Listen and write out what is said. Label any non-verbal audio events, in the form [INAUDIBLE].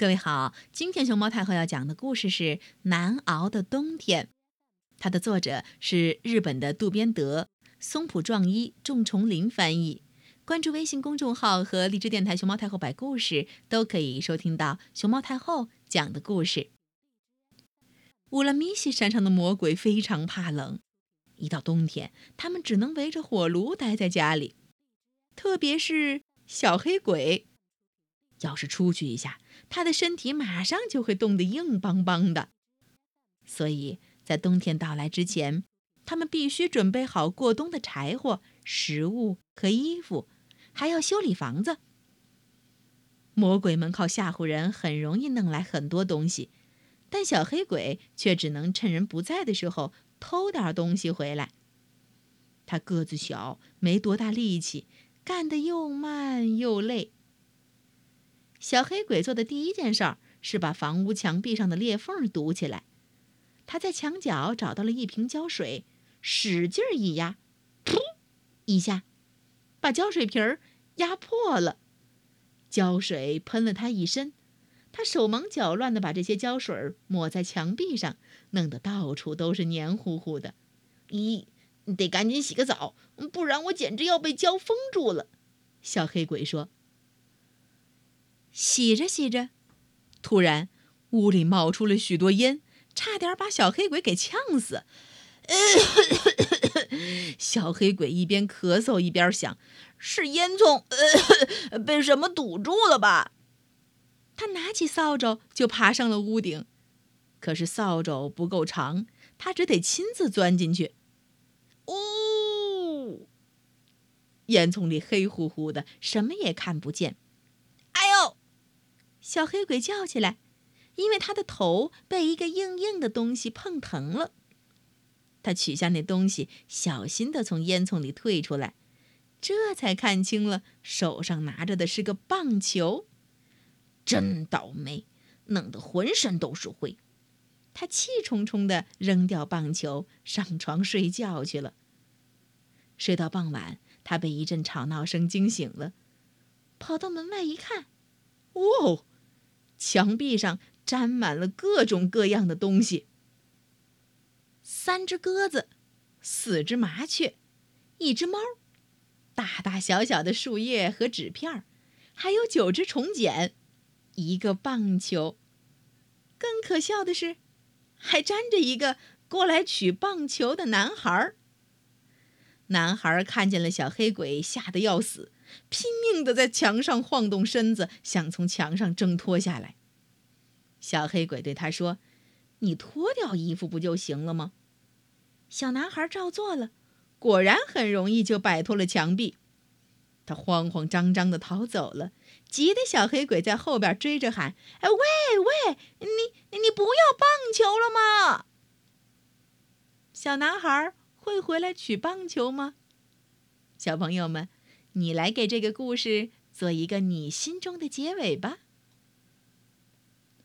各位好，今天熊猫太后要讲的故事是《难熬的冬天》，它的作者是日本的渡边德，松浦壮一、仲崇林翻译。关注微信公众号和荔枝电台“熊猫太后摆故事”，都可以收听到熊猫太后讲的故事。乌拉米西山上的魔鬼非常怕冷，一到冬天，他们只能围着火炉待在家里，特别是小黑鬼。要是出去一下，他的身体马上就会冻得硬邦邦的。所以在冬天到来之前，他们必须准备好过冬的柴火、食物和衣服，还要修理房子。魔鬼们靠吓唬人，很容易弄来很多东西，但小黑鬼却只能趁人不在的时候偷点东西回来。他个子小，没多大力气，干得又慢又累。小黑鬼做的第一件事儿是把房屋墙壁上的裂缝堵起来。他在墙角找到了一瓶胶水，使劲一压，噗一下，把胶水瓶儿压破了。胶水喷了他一身，他手忙脚乱地把这些胶水抹在墙壁上，弄得到处都是黏糊糊的。咦，得赶紧洗个澡，不然我简直要被胶封住了。小黑鬼说。洗着洗着，突然屋里冒出了许多烟，差点把小黑鬼给呛死。[COUGHS] 小黑鬼一边咳嗽一边想：“是烟囱呃 [COUGHS] 被什么堵住了吧？”他拿起扫帚就爬上了屋顶，可是扫帚不够长，他只得亲自钻进去。呜！烟囱里黑乎乎的，什么也看不见。小黑鬼叫起来，因为他的头被一个硬硬的东西碰疼了。他取下那东西，小心地从烟囱里退出来，这才看清了手上拿着的是个棒球。真倒霉，弄得浑身都是灰。他气冲冲地扔掉棒球，上床睡觉去了。睡到傍晚，他被一阵吵闹声惊醒了，跑到门外一看，哦！墙壁上沾满了各种各样的东西：三只鸽子，四只麻雀，一只猫，大大小小的树叶和纸片还有九只虫茧，一个棒球。更可笑的是，还粘着一个过来取棒球的男孩。男孩看见了小黑鬼，吓得要死。拼命的在墙上晃动身子，想从墙上挣脱下来。小黑鬼对他说：“你脱掉衣服不就行了吗？”小男孩照做了，果然很容易就摆脱了墙壁。他慌慌张张的逃走了，急得小黑鬼在后边追着喊：“哎，喂喂，你你不要棒球了吗？”小男孩会回来取棒球吗？小朋友们。你来给这个故事做一个你心中的结尾吧。